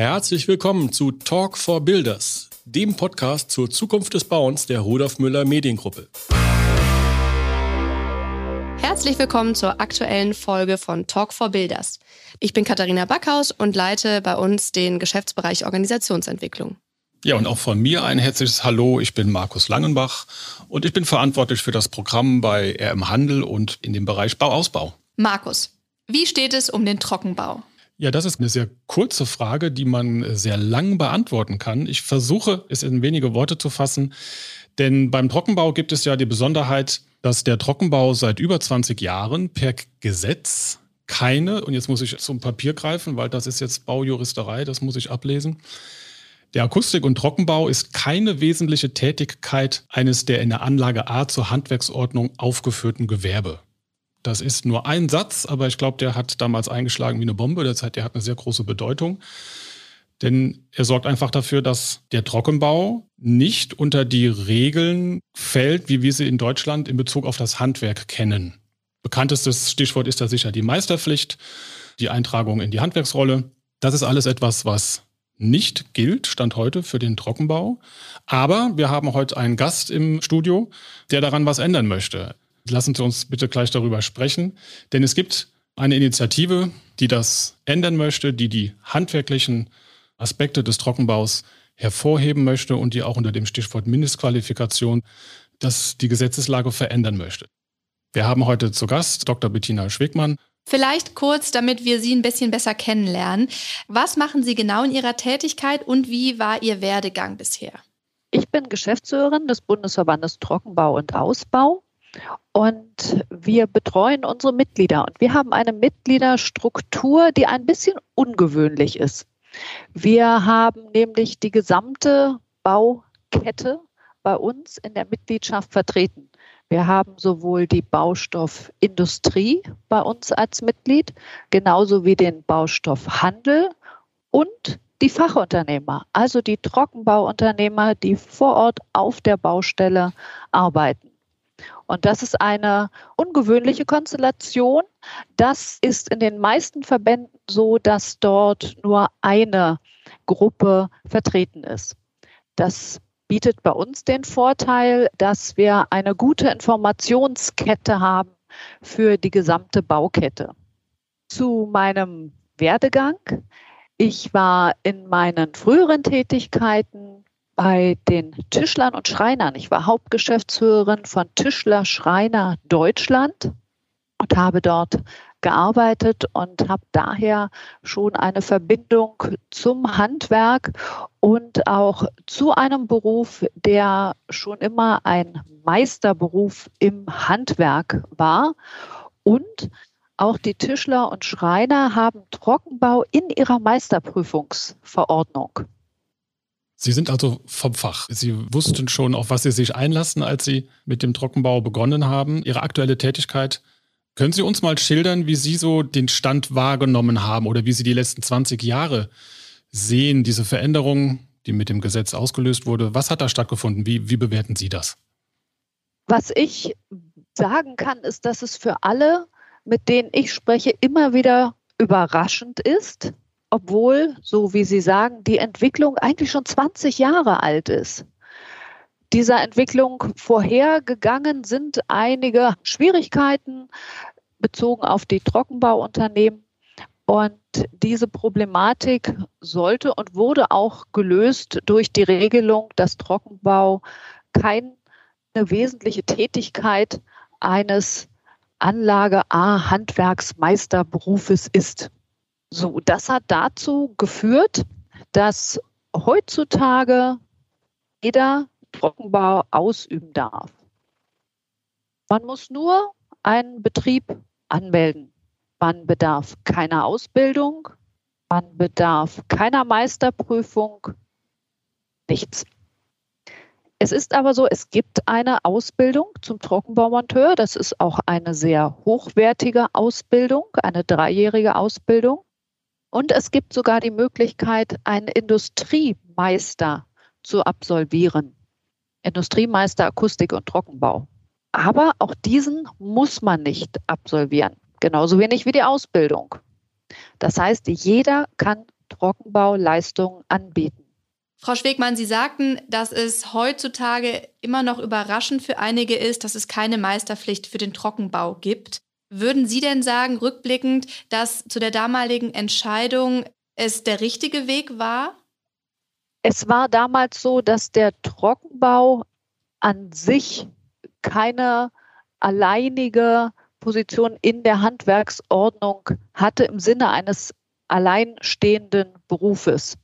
Herzlich willkommen zu Talk for Builders, dem Podcast zur Zukunft des Bauens der Rudolf Müller Mediengruppe. Herzlich willkommen zur aktuellen Folge von Talk for Builders. Ich bin Katharina Backhaus und leite bei uns den Geschäftsbereich Organisationsentwicklung. Ja, und auch von mir ein herzliches Hallo. Ich bin Markus Langenbach und ich bin verantwortlich für das Programm bei RM Handel und in dem Bereich Bauausbau. Markus, wie steht es um den Trockenbau? Ja, das ist eine sehr kurze Frage, die man sehr lang beantworten kann. Ich versuche es in wenige Worte zu fassen, denn beim Trockenbau gibt es ja die Besonderheit, dass der Trockenbau seit über 20 Jahren per Gesetz keine, und jetzt muss ich zum Papier greifen, weil das ist jetzt Baujuristerei, das muss ich ablesen. Der Akustik- und Trockenbau ist keine wesentliche Tätigkeit eines der in der Anlage A zur Handwerksordnung aufgeführten Gewerbe. Das ist nur ein Satz, aber ich glaube, der hat damals eingeschlagen wie eine Bombe. Das heißt, der hat eine sehr große Bedeutung. Denn er sorgt einfach dafür, dass der Trockenbau nicht unter die Regeln fällt, wie wir sie in Deutschland in Bezug auf das Handwerk kennen. Bekanntestes Stichwort ist da sicher die Meisterpflicht, die Eintragung in die Handwerksrolle. Das ist alles etwas, was nicht gilt, Stand heute, für den Trockenbau. Aber wir haben heute einen Gast im Studio, der daran was ändern möchte. Lassen Sie uns bitte gleich darüber sprechen, denn es gibt eine Initiative, die das ändern möchte, die die handwerklichen Aspekte des Trockenbaus hervorheben möchte und die auch unter dem Stichwort Mindestqualifikation das die Gesetzeslage verändern möchte. Wir haben heute zu Gast Dr. Bettina Schwegmann. Vielleicht kurz, damit wir Sie ein bisschen besser kennenlernen. Was machen Sie genau in Ihrer Tätigkeit und wie war Ihr Werdegang bisher? Ich bin Geschäftsführerin des Bundesverbandes Trockenbau und Ausbau und wir betreuen unsere Mitglieder. Und wir haben eine Mitgliederstruktur, die ein bisschen ungewöhnlich ist. Wir haben nämlich die gesamte Baukette bei uns in der Mitgliedschaft vertreten. Wir haben sowohl die Baustoffindustrie bei uns als Mitglied, genauso wie den Baustoffhandel und die Fachunternehmer, also die Trockenbauunternehmer, die vor Ort auf der Baustelle arbeiten. Und das ist eine ungewöhnliche Konstellation. Das ist in den meisten Verbänden so, dass dort nur eine Gruppe vertreten ist. Das bietet bei uns den Vorteil, dass wir eine gute Informationskette haben für die gesamte Baukette. Zu meinem Werdegang. Ich war in meinen früheren Tätigkeiten bei den Tischlern und Schreinern. Ich war Hauptgeschäftsführerin von Tischler Schreiner Deutschland und habe dort gearbeitet und habe daher schon eine Verbindung zum Handwerk und auch zu einem Beruf, der schon immer ein Meisterberuf im Handwerk war. Und auch die Tischler und Schreiner haben Trockenbau in ihrer Meisterprüfungsverordnung. Sie sind also vom Fach. Sie wussten schon, auf was Sie sich einlassen, als Sie mit dem Trockenbau begonnen haben. Ihre aktuelle Tätigkeit. Können Sie uns mal schildern, wie Sie so den Stand wahrgenommen haben oder wie Sie die letzten 20 Jahre sehen, diese Veränderung, die mit dem Gesetz ausgelöst wurde? Was hat da stattgefunden? Wie, wie bewerten Sie das? Was ich sagen kann, ist, dass es für alle, mit denen ich spreche, immer wieder überraschend ist, obwohl, so wie Sie sagen, die Entwicklung eigentlich schon 20 Jahre alt ist. Dieser Entwicklung vorhergegangen sind einige Schwierigkeiten bezogen auf die Trockenbauunternehmen. Und diese Problematik sollte und wurde auch gelöst durch die Regelung, dass Trockenbau keine wesentliche Tätigkeit eines Anlage A Handwerksmeisterberufes ist. So, das hat dazu geführt, dass heutzutage jeder Trockenbau ausüben darf. Man muss nur einen Betrieb anmelden. Man bedarf keiner Ausbildung, man bedarf keiner Meisterprüfung, nichts. Es ist aber so, es gibt eine Ausbildung zum Trockenbaumonteur. Das ist auch eine sehr hochwertige Ausbildung, eine dreijährige Ausbildung. Und es gibt sogar die Möglichkeit, einen Industriemeister zu absolvieren. Industriemeister Akustik und Trockenbau. Aber auch diesen muss man nicht absolvieren. Genauso wenig wie die Ausbildung. Das heißt, jeder kann Trockenbauleistungen anbieten. Frau Schwegmann, Sie sagten, dass es heutzutage immer noch überraschend für einige ist, dass es keine Meisterpflicht für den Trockenbau gibt. Würden Sie denn sagen, rückblickend, dass zu der damaligen Entscheidung es der richtige Weg war? Es war damals so, dass der Trockenbau an sich keine alleinige Position in der Handwerksordnung hatte im Sinne eines alleinstehenden Berufes,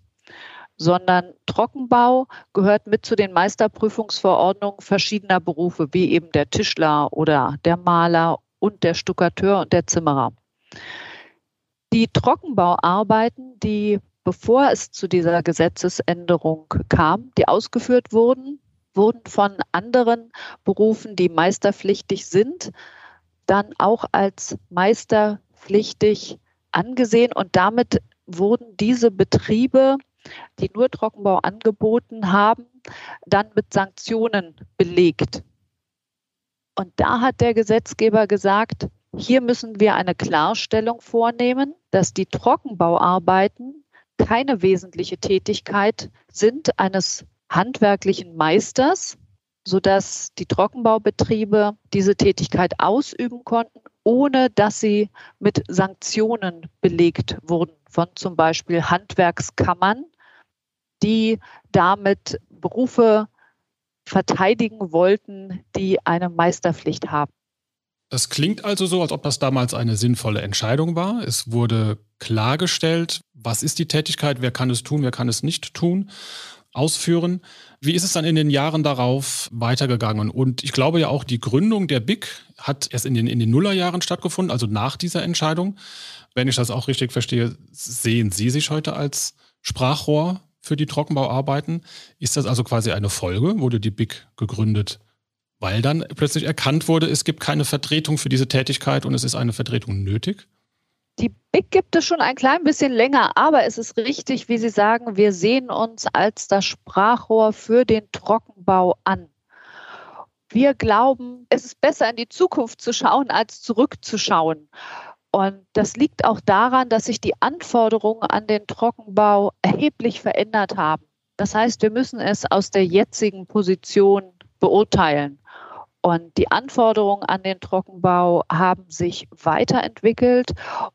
sondern Trockenbau gehört mit zu den Meisterprüfungsverordnungen verschiedener Berufe, wie eben der Tischler oder der Maler und der Stuckateur und der Zimmerer. Die Trockenbauarbeiten, die bevor es zu dieser Gesetzesänderung kam, die ausgeführt wurden, wurden von anderen Berufen, die meisterpflichtig sind, dann auch als meisterpflichtig angesehen und damit wurden diese Betriebe, die nur Trockenbau angeboten haben, dann mit Sanktionen belegt. Und da hat der Gesetzgeber gesagt, hier müssen wir eine Klarstellung vornehmen, dass die Trockenbauarbeiten keine wesentliche Tätigkeit sind eines handwerklichen Meisters, sodass die Trockenbaubetriebe diese Tätigkeit ausüben konnten, ohne dass sie mit Sanktionen belegt wurden von zum Beispiel Handwerkskammern, die damit Berufe verteidigen wollten, die eine Meisterpflicht haben. Das klingt also so, als ob das damals eine sinnvolle Entscheidung war. Es wurde klargestellt, was ist die Tätigkeit, wer kann es tun, wer kann es nicht tun, ausführen. Wie ist es dann in den Jahren darauf weitergegangen? Und ich glaube ja auch, die Gründung der BIC hat erst in den, in den Nullerjahren stattgefunden, also nach dieser Entscheidung. Wenn ich das auch richtig verstehe, sehen Sie sich heute als Sprachrohr für die Trockenbauarbeiten. Ist das also quasi eine Folge? Wurde die BIC gegründet, weil dann plötzlich erkannt wurde, es gibt keine Vertretung für diese Tätigkeit und es ist eine Vertretung nötig? Die BIC gibt es schon ein klein bisschen länger, aber es ist richtig, wie Sie sagen, wir sehen uns als das Sprachrohr für den Trockenbau an. Wir glauben, es ist besser in die Zukunft zu schauen, als zurückzuschauen. Und das liegt auch daran, dass sich die Anforderungen an den Trockenbau erheblich verändert haben. Das heißt, wir müssen es aus der jetzigen Position beurteilen. Und die Anforderungen an den Trockenbau haben sich weiterentwickelt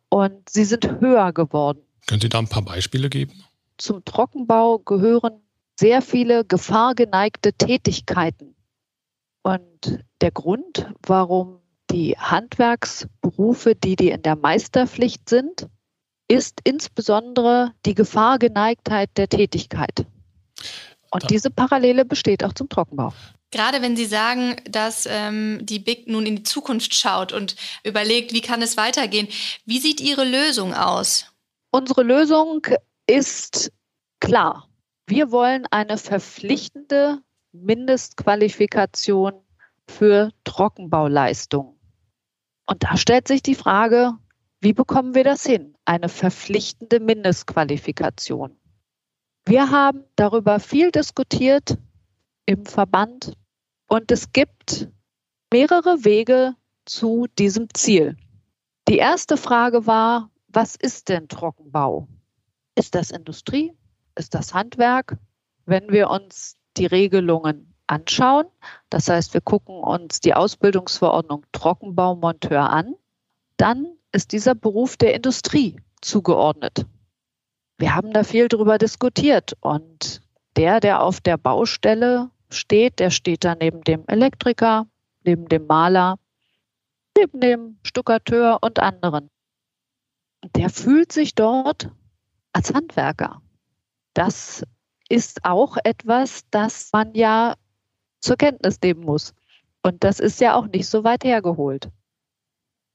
und sie sind höher geworden. Können Sie da ein paar Beispiele geben? Zum Trockenbau gehören sehr viele gefahrgeneigte Tätigkeiten. Und der Grund, warum die Handwerksberufe, die, die in der Meisterpflicht sind, ist insbesondere die Gefahrgeneigtheit der Tätigkeit. Und diese Parallele besteht auch zum Trockenbau. Gerade wenn Sie sagen, dass ähm, die BIC nun in die Zukunft schaut und überlegt, wie kann es weitergehen, wie sieht Ihre Lösung aus? Unsere Lösung ist klar. Wir wollen eine verpflichtende Mindestqualifikation für Trockenbauleistungen. Und da stellt sich die Frage, wie bekommen wir das hin? Eine verpflichtende Mindestqualifikation. Wir haben darüber viel diskutiert im Verband und es gibt mehrere Wege zu diesem Ziel. Die erste Frage war, was ist denn Trockenbau? Ist das Industrie? Ist das Handwerk? Wenn wir uns die Regelungen anschauen. Das heißt, wir gucken uns die Ausbildungsverordnung Trockenbaumonteur an. Dann ist dieser Beruf der Industrie zugeordnet. Wir haben da viel drüber diskutiert und der, der auf der Baustelle steht, der steht da neben dem Elektriker, neben dem Maler, neben dem Stuckateur und anderen. Der fühlt sich dort als Handwerker. Das ist auch etwas, das man ja zur Kenntnis nehmen muss. Und das ist ja auch nicht so weit hergeholt.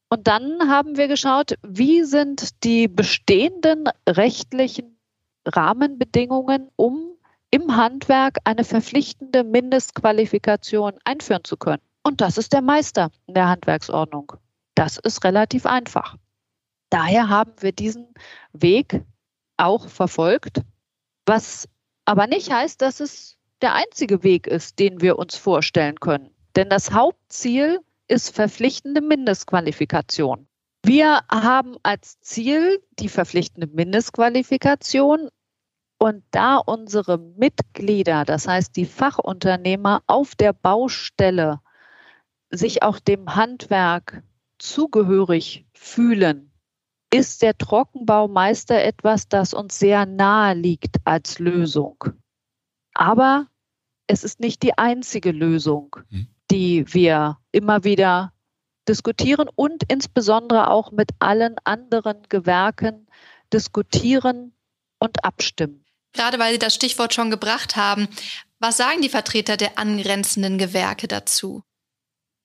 Und dann haben wir geschaut, wie sind die bestehenden rechtlichen Rahmenbedingungen, um im Handwerk eine verpflichtende Mindestqualifikation einführen zu können. Und das ist der Meister in der Handwerksordnung. Das ist relativ einfach. Daher haben wir diesen Weg auch verfolgt, was aber nicht heißt, dass es der einzige Weg ist, den wir uns vorstellen können. Denn das Hauptziel ist verpflichtende Mindestqualifikation. Wir haben als Ziel die verpflichtende Mindestqualifikation und da unsere Mitglieder, das heißt die Fachunternehmer auf der Baustelle, sich auch dem Handwerk zugehörig fühlen, ist der Trockenbaumeister etwas, das uns sehr nahe liegt als Lösung. Aber es ist nicht die einzige Lösung, hm. die wir immer wieder diskutieren und insbesondere auch mit allen anderen Gewerken diskutieren und abstimmen. Gerade weil Sie das Stichwort schon gebracht haben, was sagen die Vertreter der angrenzenden Gewerke dazu?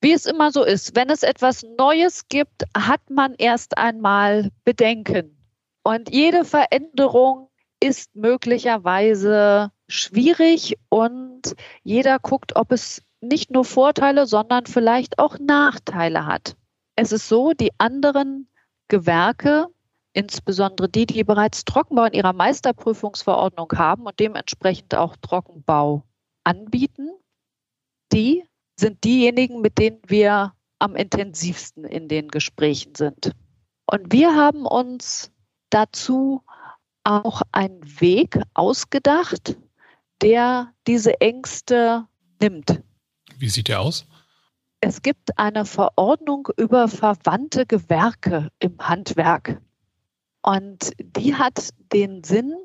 Wie es immer so ist, wenn es etwas Neues gibt, hat man erst einmal Bedenken. Und jede Veränderung ist möglicherweise schwierig und jeder guckt, ob es nicht nur Vorteile, sondern vielleicht auch Nachteile hat. Es ist so, die anderen Gewerke insbesondere die, die bereits Trockenbau in ihrer Meisterprüfungsverordnung haben und dementsprechend auch Trockenbau anbieten, die sind diejenigen, mit denen wir am intensivsten in den Gesprächen sind. Und wir haben uns dazu auch einen Weg ausgedacht, der diese Ängste nimmt. Wie sieht der aus? Es gibt eine Verordnung über verwandte Gewerke im Handwerk. Und die hat den Sinn,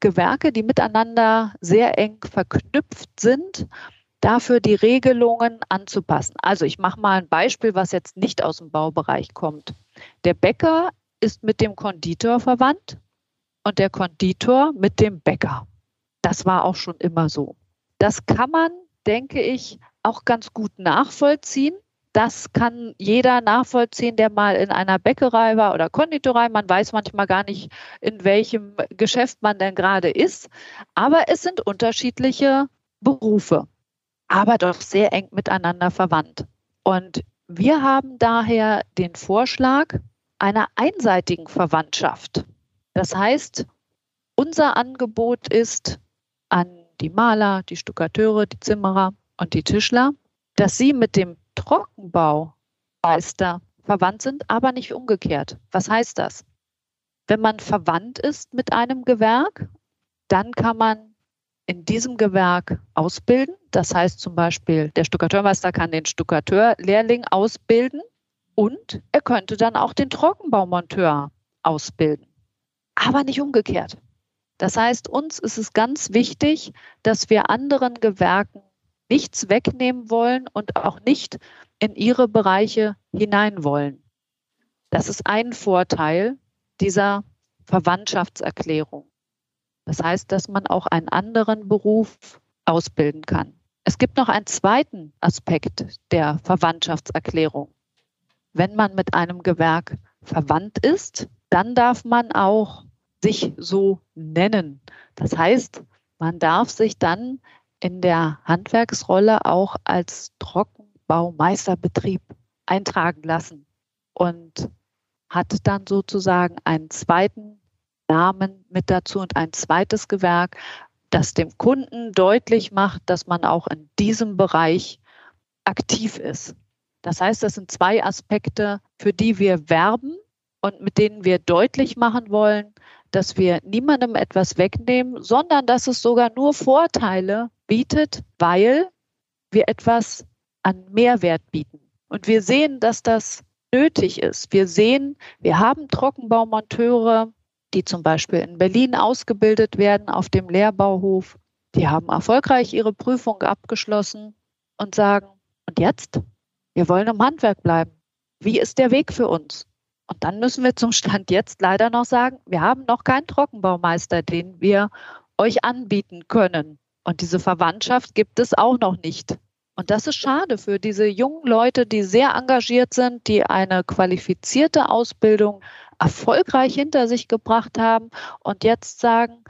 Gewerke, die miteinander sehr eng verknüpft sind, dafür die Regelungen anzupassen. Also ich mache mal ein Beispiel, was jetzt nicht aus dem Baubereich kommt. Der Bäcker ist mit dem Konditor verwandt und der Konditor mit dem Bäcker. Das war auch schon immer so. Das kann man, denke ich, auch ganz gut nachvollziehen, das kann jeder nachvollziehen, der mal in einer Bäckerei war oder Konditorei. Man weiß manchmal gar nicht, in welchem Geschäft man denn gerade ist. Aber es sind unterschiedliche Berufe, aber doch sehr eng miteinander verwandt. Und wir haben daher den Vorschlag einer einseitigen Verwandtschaft. Das heißt, unser Angebot ist an die Maler, die Stuckateure, die Zimmerer und die Tischler, dass sie mit dem Trockenbaumeister verwandt sind, aber nicht umgekehrt. Was heißt das? Wenn man verwandt ist mit einem Gewerk, dann kann man in diesem Gewerk ausbilden. Das heißt zum Beispiel, der Stuckateurmeister kann den Stuckateurlehrling ausbilden und er könnte dann auch den Trockenbaumonteur ausbilden. Aber nicht umgekehrt. Das heißt, uns ist es ganz wichtig, dass wir anderen Gewerken nichts wegnehmen wollen und auch nicht in ihre Bereiche hinein wollen. Das ist ein Vorteil dieser Verwandtschaftserklärung. Das heißt, dass man auch einen anderen Beruf ausbilden kann. Es gibt noch einen zweiten Aspekt der Verwandtschaftserklärung. Wenn man mit einem Gewerk verwandt ist, dann darf man auch sich so nennen. Das heißt, man darf sich dann in der Handwerksrolle auch als Trockenbaumeisterbetrieb eintragen lassen und hat dann sozusagen einen zweiten Namen mit dazu und ein zweites Gewerk, das dem Kunden deutlich macht, dass man auch in diesem Bereich aktiv ist. Das heißt, das sind zwei Aspekte, für die wir werben und mit denen wir deutlich machen wollen, dass wir niemandem etwas wegnehmen, sondern dass es sogar nur Vorteile bietet, weil wir etwas an Mehrwert bieten. Und wir sehen, dass das nötig ist. Wir sehen, wir haben Trockenbaumonteure, die zum Beispiel in Berlin ausgebildet werden auf dem Lehrbauhof. Die haben erfolgreich ihre Prüfung abgeschlossen und sagen, und jetzt? Wir wollen im Handwerk bleiben. Wie ist der Weg für uns? Und dann müssen wir zum Stand jetzt leider noch sagen, wir haben noch keinen Trockenbaumeister, den wir euch anbieten können. Und diese Verwandtschaft gibt es auch noch nicht. Und das ist schade für diese jungen Leute, die sehr engagiert sind, die eine qualifizierte Ausbildung erfolgreich hinter sich gebracht haben und jetzt sagen,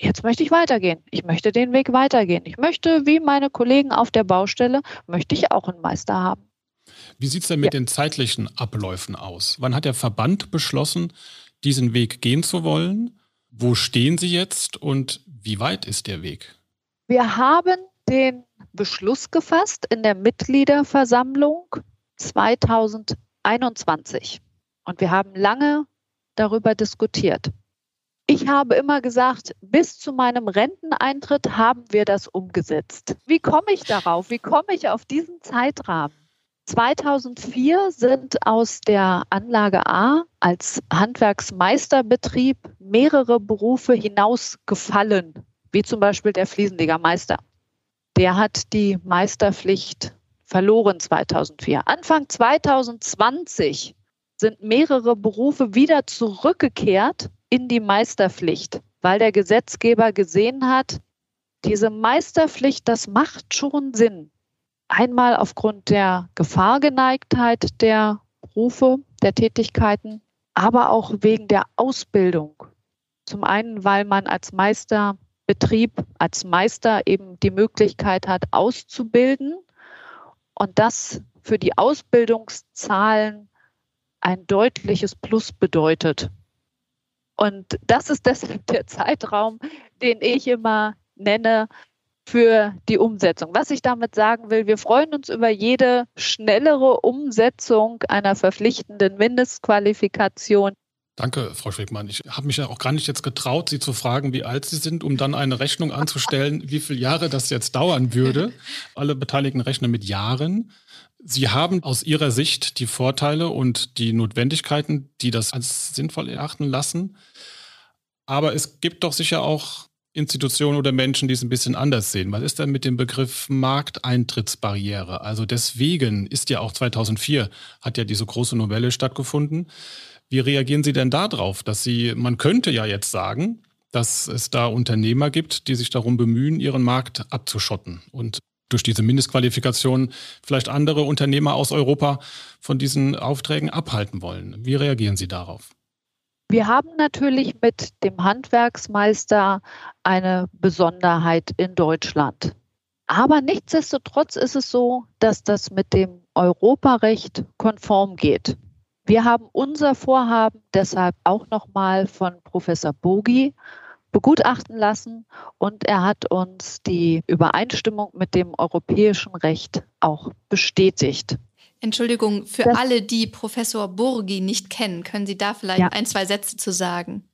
jetzt möchte ich weitergehen. Ich möchte den Weg weitergehen. Ich möchte, wie meine Kollegen auf der Baustelle, möchte ich auch einen Meister haben. Wie sieht es denn mit ja. den zeitlichen Abläufen aus? Wann hat der Verband beschlossen, diesen Weg gehen zu wollen? Wo stehen Sie jetzt und wie weit ist der Weg? Wir haben den Beschluss gefasst in der Mitgliederversammlung 2021. Und wir haben lange darüber diskutiert. Ich habe immer gesagt, bis zu meinem Renteneintritt haben wir das umgesetzt. Wie komme ich darauf? Wie komme ich auf diesen Zeitrahmen? 2004 sind aus der Anlage A als Handwerksmeisterbetrieb mehrere Berufe hinausgefallen, wie zum Beispiel der Fliesenlegermeister. Der hat die Meisterpflicht verloren 2004. Anfang 2020 sind mehrere Berufe wieder zurückgekehrt in die Meisterpflicht, weil der Gesetzgeber gesehen hat, diese Meisterpflicht, das macht schon Sinn. Einmal aufgrund der Gefahrgeneigtheit der Berufe, der Tätigkeiten, aber auch wegen der Ausbildung. Zum einen, weil man als Meisterbetrieb, als Meister eben die Möglichkeit hat, auszubilden und das für die Ausbildungszahlen ein deutliches Plus bedeutet. Und das ist deshalb der Zeitraum, den ich immer nenne für die Umsetzung. Was ich damit sagen will, wir freuen uns über jede schnellere Umsetzung einer verpflichtenden Mindestqualifikation. Danke, Frau Schwegmann. Ich habe mich ja auch gar nicht jetzt getraut, Sie zu fragen, wie alt Sie sind, um dann eine Rechnung anzustellen, wie viele Jahre das jetzt dauern würde. Alle Beteiligten rechnen mit Jahren. Sie haben aus Ihrer Sicht die Vorteile und die Notwendigkeiten, die das als sinnvoll erachten lassen. Aber es gibt doch sicher auch Institutionen oder Menschen, die es ein bisschen anders sehen. Was ist denn mit dem Begriff Markteintrittsbarriere? Also deswegen ist ja auch 2004 hat ja diese große Novelle stattgefunden. Wie reagieren Sie denn darauf, dass Sie, man könnte ja jetzt sagen, dass es da Unternehmer gibt, die sich darum bemühen, ihren Markt abzuschotten und durch diese Mindestqualifikation vielleicht andere Unternehmer aus Europa von diesen Aufträgen abhalten wollen. Wie reagieren Sie darauf? Wir haben natürlich mit dem Handwerksmeister eine Besonderheit in Deutschland. Aber nichtsdestotrotz ist es so, dass das mit dem Europarecht konform geht. Wir haben unser Vorhaben deshalb auch nochmal von Professor Bogi begutachten lassen und er hat uns die Übereinstimmung mit dem europäischen Recht auch bestätigt. Entschuldigung, für das, alle, die Professor Burgi nicht kennen, können Sie da vielleicht ja. ein, zwei Sätze zu sagen?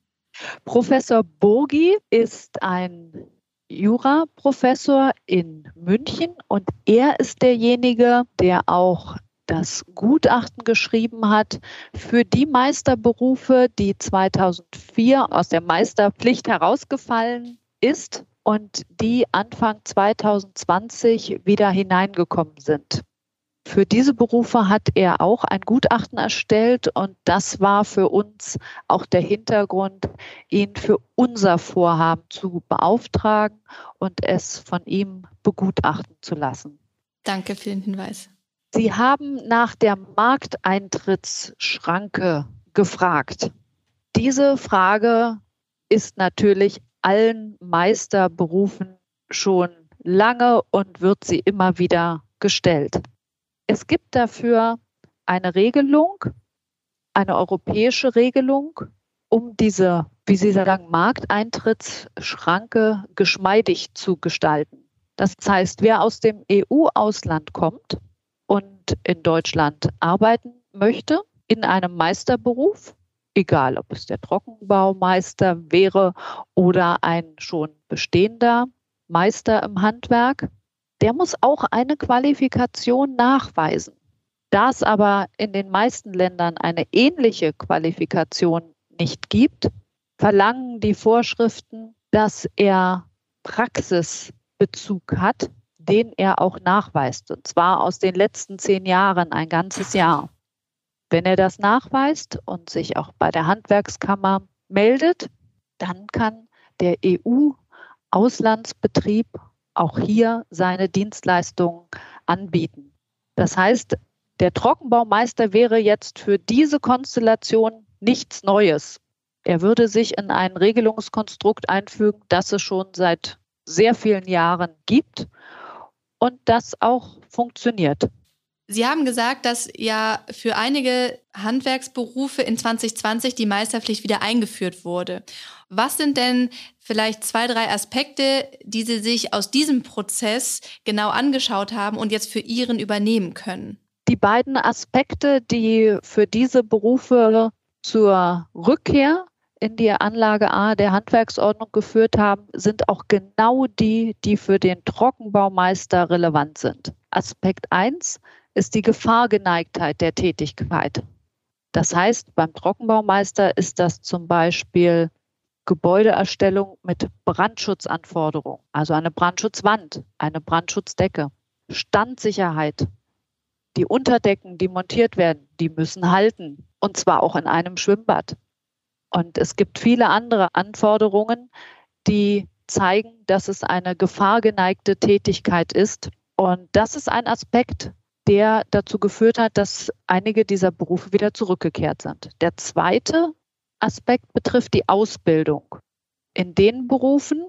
Professor Burgi ist ein Juraprofessor in München und er ist derjenige, der auch das Gutachten geschrieben hat für die Meisterberufe, die 2004 aus der Meisterpflicht herausgefallen ist und die Anfang 2020 wieder hineingekommen sind. Für diese Berufe hat er auch ein Gutachten erstellt und das war für uns auch der Hintergrund, ihn für unser Vorhaben zu beauftragen und es von ihm begutachten zu lassen. Danke für den Hinweis. Sie haben nach der Markteintrittsschranke gefragt. Diese Frage ist natürlich allen Meisterberufen schon lange und wird sie immer wieder gestellt. Es gibt dafür eine Regelung, eine europäische Regelung, um diese, wie Sie sagen, Markteintrittsschranke geschmeidig zu gestalten. Das heißt, wer aus dem EU-Ausland kommt und in Deutschland arbeiten möchte, in einem Meisterberuf, egal ob es der Trockenbaumeister wäre oder ein schon bestehender Meister im Handwerk, der muss auch eine Qualifikation nachweisen. Da es aber in den meisten Ländern eine ähnliche Qualifikation nicht gibt, verlangen die Vorschriften, dass er Praxisbezug hat, den er auch nachweist, und zwar aus den letzten zehn Jahren ein ganzes Jahr. Wenn er das nachweist und sich auch bei der Handwerkskammer meldet, dann kann der EU-Auslandsbetrieb auch hier seine Dienstleistungen anbieten. Das heißt, der Trockenbaumeister wäre jetzt für diese Konstellation nichts Neues. Er würde sich in ein Regelungskonstrukt einfügen, das es schon seit sehr vielen Jahren gibt und das auch funktioniert. Sie haben gesagt, dass ja für einige Handwerksberufe in 2020 die Meisterpflicht wieder eingeführt wurde. Was sind denn vielleicht zwei, drei Aspekte, die Sie sich aus diesem Prozess genau angeschaut haben und jetzt für Ihren übernehmen können? Die beiden Aspekte, die für diese Berufe zur Rückkehr in die Anlage A der Handwerksordnung geführt haben, sind auch genau die, die für den Trockenbaumeister relevant sind. Aspekt 1 ist die Gefahrgeneigtheit der Tätigkeit. Das heißt, beim Trockenbaumeister ist das zum Beispiel Gebäudeerstellung mit Brandschutzanforderungen, also eine Brandschutzwand, eine Brandschutzdecke, Standsicherheit. Die Unterdecken, die montiert werden, die müssen halten, und zwar auch in einem Schwimmbad. Und es gibt viele andere Anforderungen, die zeigen, dass es eine gefahrgeneigte Tätigkeit ist. Und das ist ein Aspekt, der dazu geführt hat, dass einige dieser Berufe wieder zurückgekehrt sind. Der zweite Aspekt betrifft die Ausbildung. In den Berufen,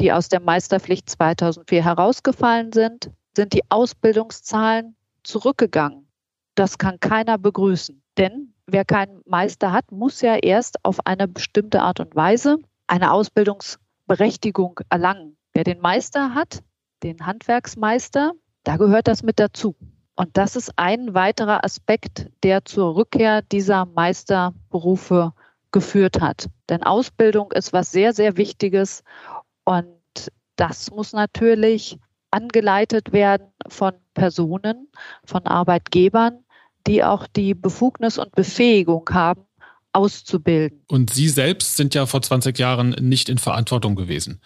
die aus der Meisterpflicht 2004 herausgefallen sind, sind die Ausbildungszahlen zurückgegangen. Das kann keiner begrüßen, denn wer keinen Meister hat, muss ja erst auf eine bestimmte Art und Weise eine Ausbildungsberechtigung erlangen. Wer den Meister hat, den Handwerksmeister, da gehört das mit dazu. Und das ist ein weiterer Aspekt, der zur Rückkehr dieser Meisterberufe geführt hat. Denn Ausbildung ist was sehr, sehr Wichtiges und das muss natürlich angeleitet werden von Personen, von Arbeitgebern, die auch die Befugnis und Befähigung haben, auszubilden. Und Sie selbst sind ja vor 20 Jahren nicht in Verantwortung gewesen.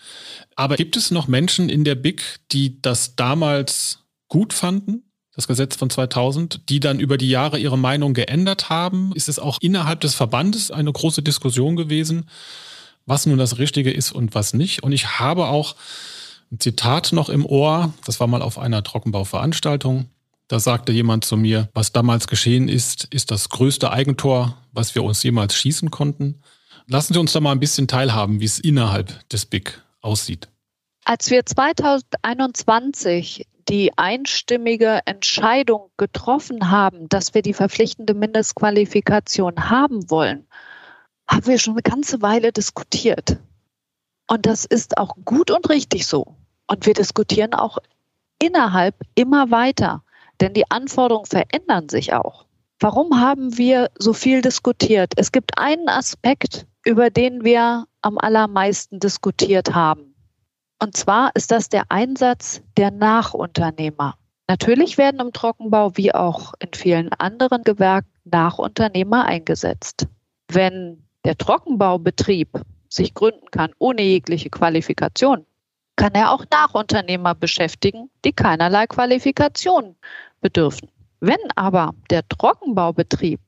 Aber gibt es noch Menschen in der BIC, die das damals gut fanden? Das Gesetz von 2000, die dann über die Jahre ihre Meinung geändert haben? Ist es auch innerhalb des Verbandes eine große Diskussion gewesen, was nun das Richtige ist und was nicht? Und ich habe auch ein Zitat noch im Ohr, das war mal auf einer Trockenbauveranstaltung. Da sagte jemand zu mir, was damals geschehen ist, ist das größte Eigentor, was wir uns jemals schießen konnten. Lassen Sie uns da mal ein bisschen teilhaben, wie es innerhalb des BIC aussieht. Als wir 2021 die einstimmige Entscheidung getroffen haben, dass wir die verpflichtende Mindestqualifikation haben wollen, haben wir schon eine ganze Weile diskutiert. Und das ist auch gut und richtig so. Und wir diskutieren auch innerhalb immer weiter. Denn die Anforderungen verändern sich auch. Warum haben wir so viel diskutiert? Es gibt einen Aspekt, über den wir am allermeisten diskutiert haben. Und zwar ist das der Einsatz der Nachunternehmer. Natürlich werden im Trockenbau wie auch in vielen anderen Gewerken Nachunternehmer eingesetzt. Wenn der Trockenbaubetrieb sich gründen kann ohne jegliche Qualifikation, kann er auch Nachunternehmer beschäftigen, die keinerlei Qualifikation bedürfen. Wenn aber der Trockenbaubetrieb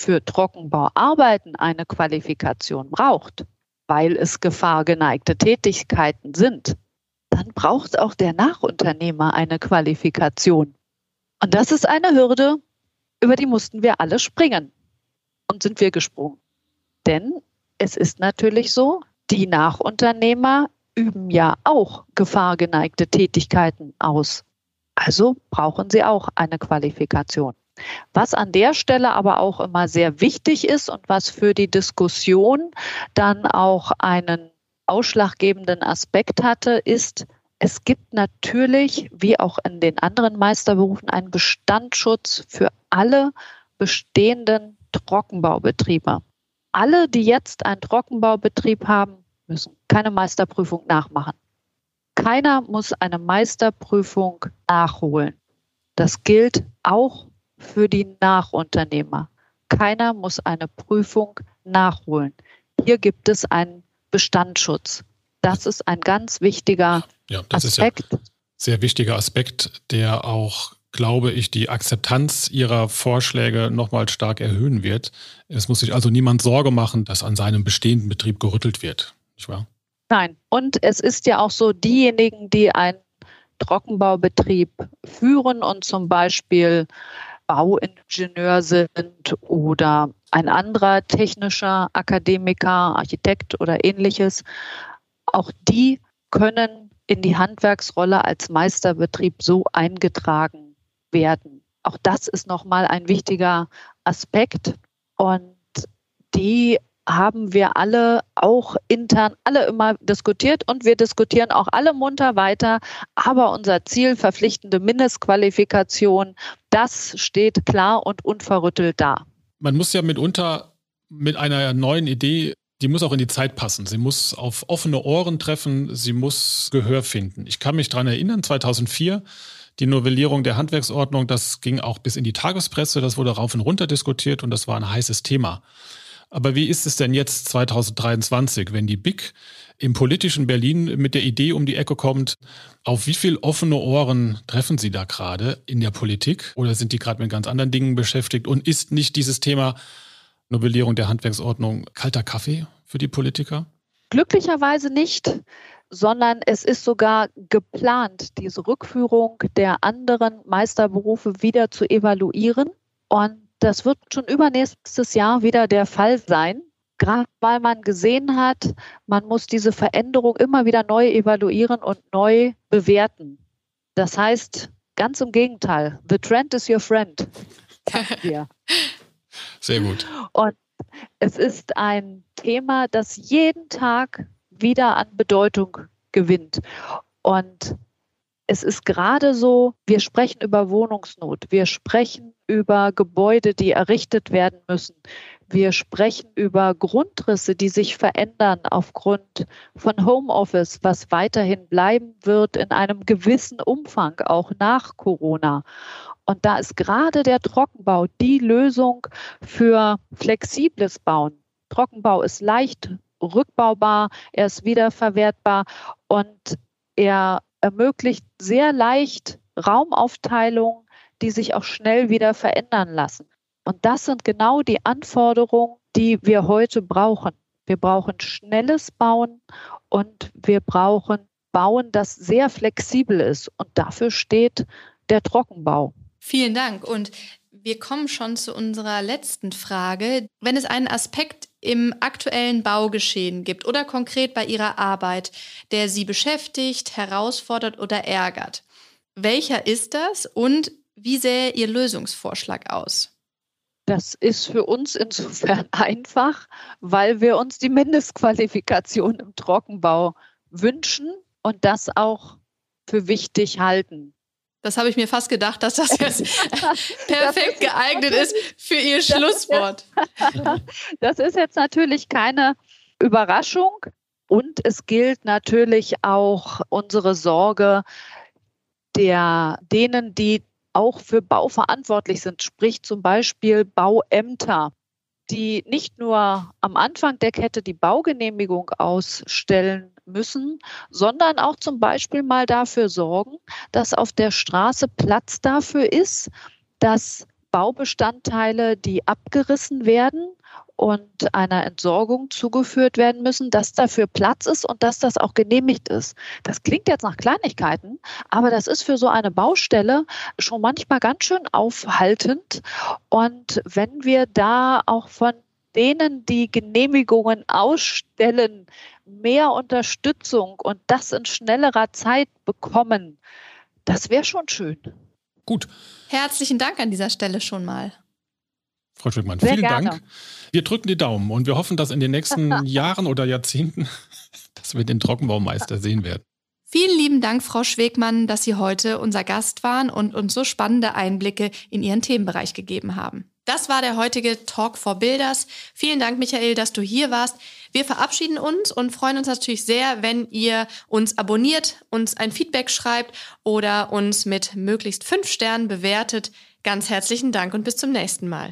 für Trockenbauarbeiten eine Qualifikation braucht, weil es gefahrgeneigte Tätigkeiten sind, dann braucht auch der Nachunternehmer eine Qualifikation. Und das ist eine Hürde, über die mussten wir alle springen. Und sind wir gesprungen. Denn es ist natürlich so, die Nachunternehmer üben ja auch gefahrgeneigte Tätigkeiten aus. Also brauchen sie auch eine Qualifikation. Was an der Stelle aber auch immer sehr wichtig ist und was für die Diskussion dann auch einen ausschlaggebenden Aspekt hatte, ist, es gibt natürlich, wie auch in den anderen Meisterberufen, einen Bestandsschutz für alle bestehenden Trockenbaubetriebe. Alle, die jetzt einen Trockenbaubetrieb haben, müssen keine Meisterprüfung nachmachen. Keiner muss eine Meisterprüfung nachholen. Das gilt auch für die Nachunternehmer. Keiner muss eine Prüfung nachholen. Hier gibt es einen Bestandsschutz. Das ist ein ganz wichtiger ja, das Aspekt. Ist ja sehr wichtiger Aspekt, der auch, glaube ich, die Akzeptanz Ihrer Vorschläge nochmal stark erhöhen wird. Es muss sich also niemand Sorge machen, dass an seinem bestehenden Betrieb gerüttelt wird. Nicht wahr? Nein. Und es ist ja auch so, diejenigen, die einen Trockenbaubetrieb führen und zum Beispiel Bauingenieur sind oder ein anderer technischer Akademiker, Architekt oder ähnliches, auch die können in die Handwerksrolle als Meisterbetrieb so eingetragen werden. Auch das ist nochmal ein wichtiger Aspekt. Und die haben wir alle auch intern alle immer diskutiert und wir diskutieren auch alle munter weiter. Aber unser Ziel, verpflichtende Mindestqualifikation, das steht klar und unverrüttelt da. Man muss ja mitunter mit einer neuen Idee die muss auch in die Zeit passen. Sie muss auf offene Ohren treffen. Sie muss Gehör finden. Ich kann mich daran erinnern, 2004, die Novellierung der Handwerksordnung, das ging auch bis in die Tagespresse. Das wurde rauf und runter diskutiert und das war ein heißes Thema. Aber wie ist es denn jetzt 2023, wenn die BIC im politischen Berlin mit der Idee um die Ecke kommt, auf wie viel offene Ohren treffen Sie da gerade in der Politik? Oder sind die gerade mit ganz anderen Dingen beschäftigt? Und ist nicht dieses Thema Novellierung der Handwerksordnung kalter Kaffee für die Politiker? Glücklicherweise nicht, sondern es ist sogar geplant, diese Rückführung der anderen Meisterberufe wieder zu evaluieren. Und das wird schon übernächstes Jahr wieder der Fall sein, gerade weil man gesehen hat, man muss diese Veränderung immer wieder neu evaluieren und neu bewerten. Das heißt, ganz im Gegenteil, the trend is your friend. Sehr gut. Und es ist ein Thema, das jeden Tag wieder an Bedeutung gewinnt. Und es ist gerade so, wir sprechen über Wohnungsnot, wir sprechen über Gebäude, die errichtet werden müssen. Wir sprechen über Grundrisse, die sich verändern aufgrund von Homeoffice, was weiterhin bleiben wird in einem gewissen Umfang, auch nach Corona. Und da ist gerade der Trockenbau die Lösung für flexibles Bauen. Trockenbau ist leicht rückbaubar, er ist wiederverwertbar und er ermöglicht sehr leicht Raumaufteilung, die sich auch schnell wieder verändern lassen. Und das sind genau die Anforderungen, die wir heute brauchen. Wir brauchen schnelles Bauen und wir brauchen Bauen, das sehr flexibel ist. Und dafür steht der Trockenbau. Vielen Dank. Und wir kommen schon zu unserer letzten Frage. Wenn es einen Aspekt im aktuellen Baugeschehen gibt oder konkret bei Ihrer Arbeit, der Sie beschäftigt, herausfordert oder ärgert, welcher ist das und wie sähe Ihr Lösungsvorschlag aus? Das ist für uns insofern einfach, weil wir uns die Mindestqualifikation im Trockenbau wünschen und das auch für wichtig halten. Das habe ich mir fast gedacht, dass das jetzt perfekt geeignet ist für Ihr Schlusswort. Das ist jetzt natürlich keine Überraschung. Und es gilt natürlich auch unsere Sorge der denen, die auch für Bau verantwortlich sind, sprich zum Beispiel Bauämter, die nicht nur am Anfang der Kette die Baugenehmigung ausstellen müssen, sondern auch zum Beispiel mal dafür sorgen, dass auf der Straße Platz dafür ist, dass Baubestandteile, die abgerissen werden und einer Entsorgung zugeführt werden müssen, dass dafür Platz ist und dass das auch genehmigt ist. Das klingt jetzt nach Kleinigkeiten, aber das ist für so eine Baustelle schon manchmal ganz schön aufhaltend. Und wenn wir da auch von denen, die Genehmigungen ausstellen, mehr Unterstützung und das in schnellerer Zeit bekommen, das wäre schon schön. Gut. Herzlichen Dank an dieser Stelle schon mal. Frau Schwickmann, vielen gerne. Dank. Wir drücken die Daumen und wir hoffen, dass in den nächsten Jahren oder Jahrzehnten, dass wir den Trockenbaumeister sehen werden. Vielen lieben Dank, Frau Schwegmann, dass Sie heute unser Gast waren und uns so spannende Einblicke in Ihren Themenbereich gegeben haben. Das war der heutige Talk for Builders. Vielen Dank, Michael, dass du hier warst. Wir verabschieden uns und freuen uns natürlich sehr, wenn ihr uns abonniert, uns ein Feedback schreibt oder uns mit möglichst fünf Sternen bewertet. Ganz herzlichen Dank und bis zum nächsten Mal.